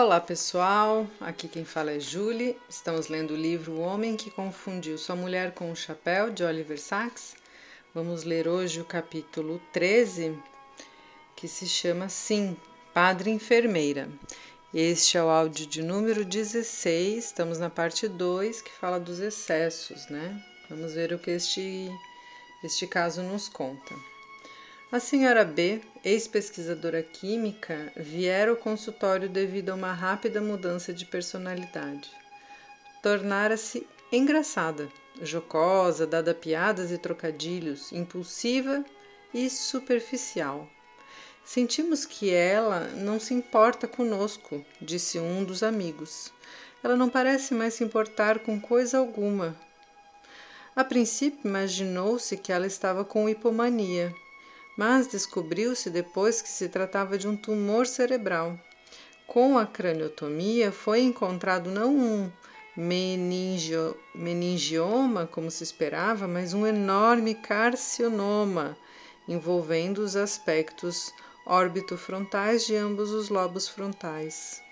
Olá pessoal, aqui quem fala é Julie. Estamos lendo o livro O Homem que Confundiu Sua Mulher com o Chapéu, de Oliver Sacks. Vamos ler hoje o capítulo 13, que se chama Sim, Padre Enfermeira. Este é o áudio de número 16, estamos na parte 2 que fala dos excessos, né? Vamos ver o que este, este caso nos conta. A senhora B, ex-pesquisadora química, viera ao consultório devido a uma rápida mudança de personalidade. Tornara-se engraçada, jocosa, dada a piadas e trocadilhos, impulsiva e superficial. Sentimos que ela não se importa conosco, disse um dos amigos. Ela não parece mais se importar com coisa alguma. A princípio imaginou-se que ela estava com hipomania mas descobriu-se depois que se tratava de um tumor cerebral. Com a craniotomia foi encontrado não um meningio, meningioma, como se esperava, mas um enorme carcinoma envolvendo os aspectos órbito-frontais de ambos os lobos frontais.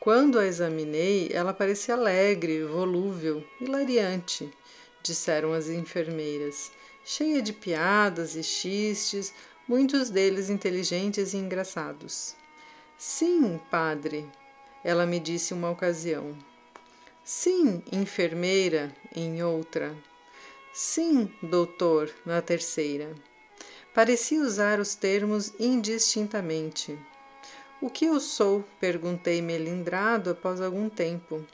Quando a examinei, ela parecia alegre, volúvel, hilariante, disseram as enfermeiras cheia de piadas e xistes, muitos deles inteligentes e engraçados. Sim, padre, ela me disse uma ocasião. Sim, enfermeira, em outra. Sim, doutor, na terceira. Parecia usar os termos indistintamente. O que eu sou? perguntei melindrado após algum tempo.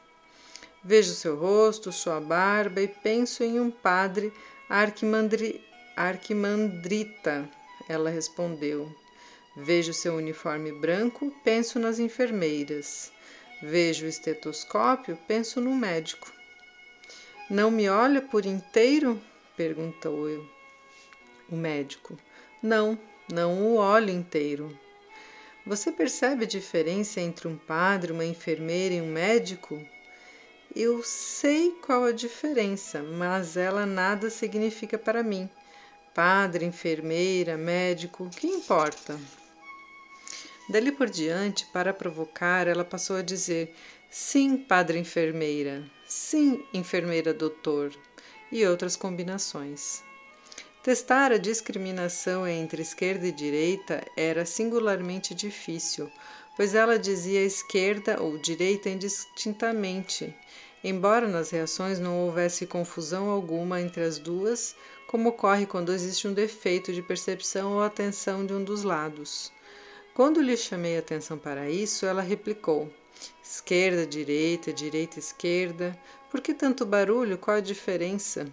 Vejo seu rosto, sua barba e penso em um padre Arquimandri, Arquimandrita, ela respondeu. Vejo seu uniforme branco, penso nas enfermeiras. Vejo o estetoscópio, penso no médico. Não me olha por inteiro? perguntou eu. O médico. Não, não o olho inteiro. Você percebe a diferença entre um padre, uma enfermeira e um médico? Eu sei qual a diferença, mas ela nada significa para mim. Padre, enfermeira, médico, que importa? Dali por diante, para provocar, ela passou a dizer: Sim, padre enfermeira, sim, enfermeira doutor, e outras combinações. Testar a discriminação entre esquerda e direita era singularmente difícil, pois ela dizia esquerda ou direita indistintamente embora nas reações não houvesse confusão alguma entre as duas, como ocorre quando existe um defeito de percepção ou atenção de um dos lados. Quando lhe chamei atenção para isso, ela replicou: esquerda, direita, direita, esquerda. Por que tanto barulho? Qual a diferença?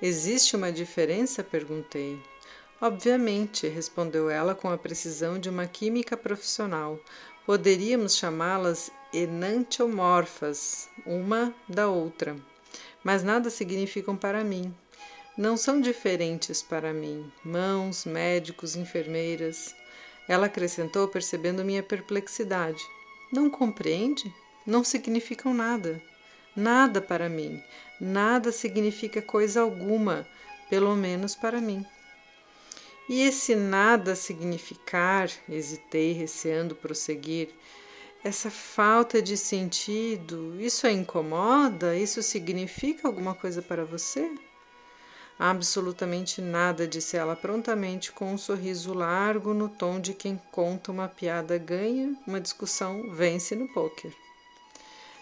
Existe uma diferença? perguntei. Obviamente, respondeu ela com a precisão de uma química profissional. Poderíamos chamá-las enantiomorfas, uma da outra, mas nada significam para mim. Não são diferentes para mim, mãos, médicos, enfermeiras. Ela acrescentou, percebendo minha perplexidade. Não compreende? Não significam nada. Nada para mim. Nada significa coisa alguma, pelo menos para mim. E esse nada significar, hesitei, receando prosseguir, essa falta de sentido, isso a incomoda? Isso significa alguma coisa para você? Absolutamente nada, disse ela prontamente, com um sorriso largo no tom de quem conta uma piada ganha, uma discussão vence no pôquer.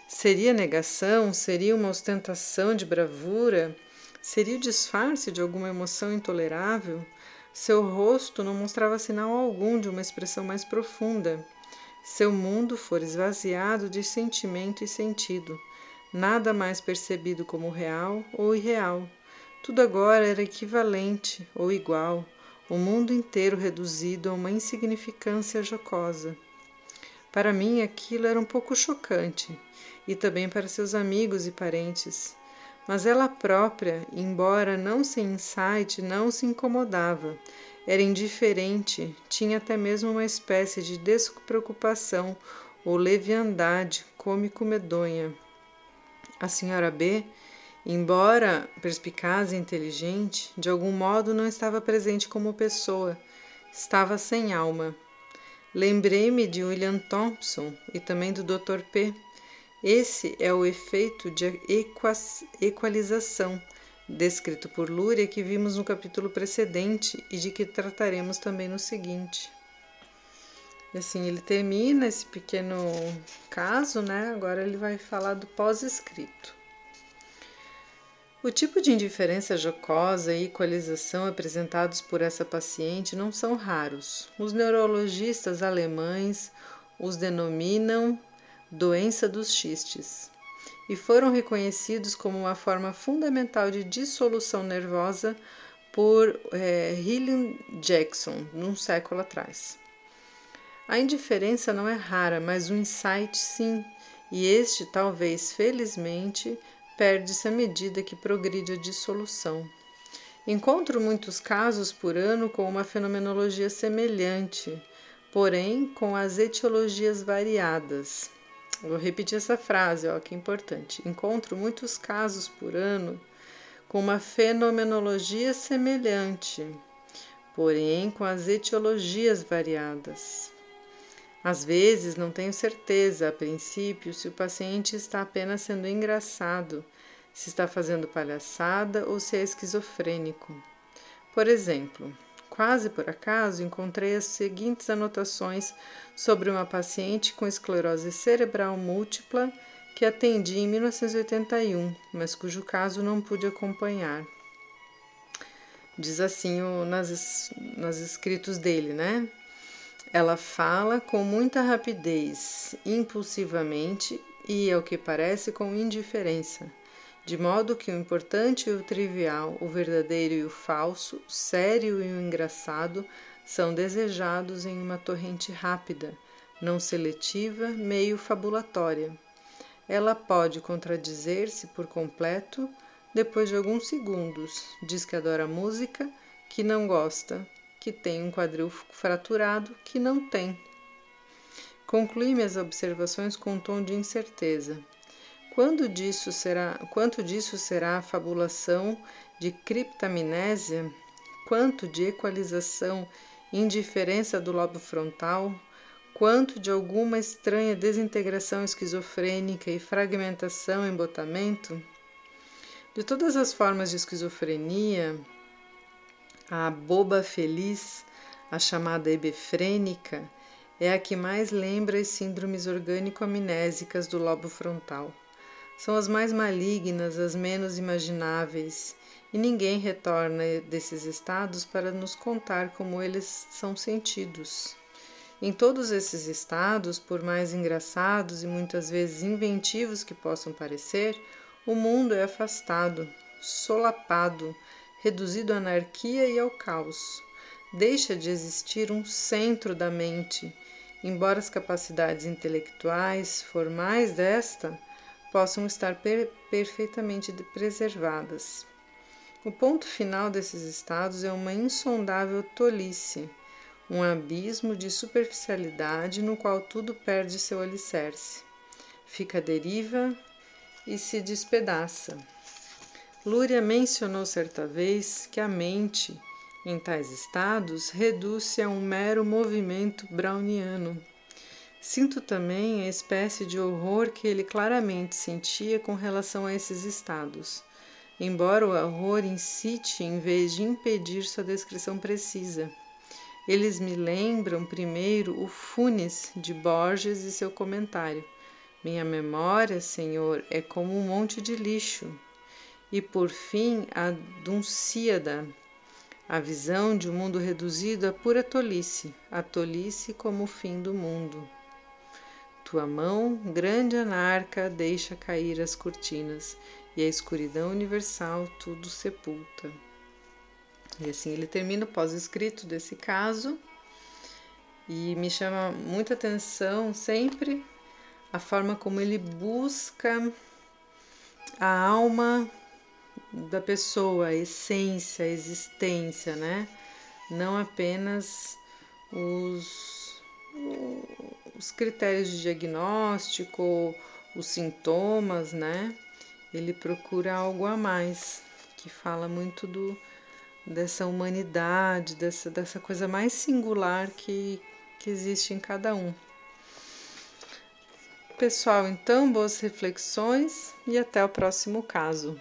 Seria negação? Seria uma ostentação de bravura? Seria o disfarce de alguma emoção intolerável? Seu rosto não mostrava sinal algum de uma expressão mais profunda seu mundo for esvaziado de sentimento e sentido, nada mais percebido como real ou irreal. Tudo agora era equivalente ou igual, o mundo inteiro reduzido a uma insignificância jocosa. Para mim aquilo era um pouco chocante, e também para seus amigos e parentes. Mas ela própria, embora não sem insight, não se incomodava era indiferente, tinha até mesmo uma espécie de despreocupação ou leviandade cômico-medonha. A senhora B, embora perspicaz e inteligente, de algum modo não estava presente como pessoa, estava sem alma. Lembrei-me de William Thompson e também do Dr. P. Esse é o efeito de equalização descrito por Lúria que vimos no capítulo precedente e de que trataremos também no seguinte. E assim ele termina esse pequeno caso, né? Agora ele vai falar do pós-escrito. O tipo de indiferença jocosa e equalização apresentados por essa paciente não são raros. Os neurologistas alemães os denominam doença dos xistes e foram reconhecidos como uma forma fundamental de dissolução nervosa por é, Jackson, num século atrás. A indiferença não é rara, mas o insight sim, e este, talvez felizmente, perde-se à medida que progride a dissolução. Encontro muitos casos por ano com uma fenomenologia semelhante, porém com as etiologias variadas. Vou repetir essa frase, ó, que é importante. Encontro muitos casos por ano com uma fenomenologia semelhante, porém com as etiologias variadas. Às vezes, não tenho certeza, a princípio, se o paciente está apenas sendo engraçado, se está fazendo palhaçada ou se é esquizofrênico. Por exemplo, quase por acaso encontrei as seguintes anotações sobre uma paciente com esclerose cerebral múltipla que atendi em 1981, mas cujo caso não pude acompanhar. Diz assim o, nas, nas escritos dele, né? Ela fala com muita rapidez, impulsivamente e, ao que parece, com indiferença, de modo que o importante e o trivial, o verdadeiro e o falso, o sério e o engraçado são desejados em uma torrente rápida, não seletiva, meio fabulatória. Ela pode contradizer-se por completo depois de alguns segundos. Diz que adora música, que não gosta, que tem um quadril fraturado que não tem. Concluí minhas observações com um tom de incerteza. Quando disso será, quanto disso será a fabulação de criptamnésia? Quanto de equalização e indiferença do lobo frontal? Quanto de alguma estranha desintegração esquizofrênica e fragmentação embotamento? De todas as formas de esquizofrenia, a boba feliz, a chamada hebefrênica, é a que mais lembra as síndromes orgânico-amnésicas do lobo frontal. São as mais malignas, as menos imagináveis, e ninguém retorna desses estados para nos contar como eles são sentidos. Em todos esses estados, por mais engraçados e muitas vezes inventivos que possam parecer, o mundo é afastado, solapado, reduzido à anarquia e ao caos. Deixa de existir um centro da mente, embora as capacidades intelectuais formais desta possam estar per perfeitamente preservadas. O ponto final desses estados é uma insondável tolice, um abismo de superficialidade no qual tudo perde seu alicerce, fica à deriva e se despedaça. Lúria mencionou certa vez que a mente, em tais estados, reduz-se a um mero movimento browniano. Sinto também a espécie de horror que ele claramente sentia com relação a esses estados, embora o horror incite em vez de impedir sua descrição precisa. Eles me lembram primeiro o Funes de Borges e seu comentário. Minha memória, Senhor, é como um monte de lixo, e por fim a Dunsíada, a visão de um mundo reduzido a pura tolice, a tolice como o fim do mundo. Tua mão, grande anarca, deixa cair as cortinas, e a escuridão universal tudo sepulta. E assim ele termina o pós-escrito desse caso, e me chama muita atenção sempre a forma como ele busca a alma da pessoa, a essência, a existência, né? Não apenas os, os critérios de diagnóstico, os sintomas, né? Ele procura algo a mais, que fala muito do, dessa humanidade, dessa, dessa coisa mais singular que, que existe em cada um. Pessoal, então, boas reflexões e até o próximo caso.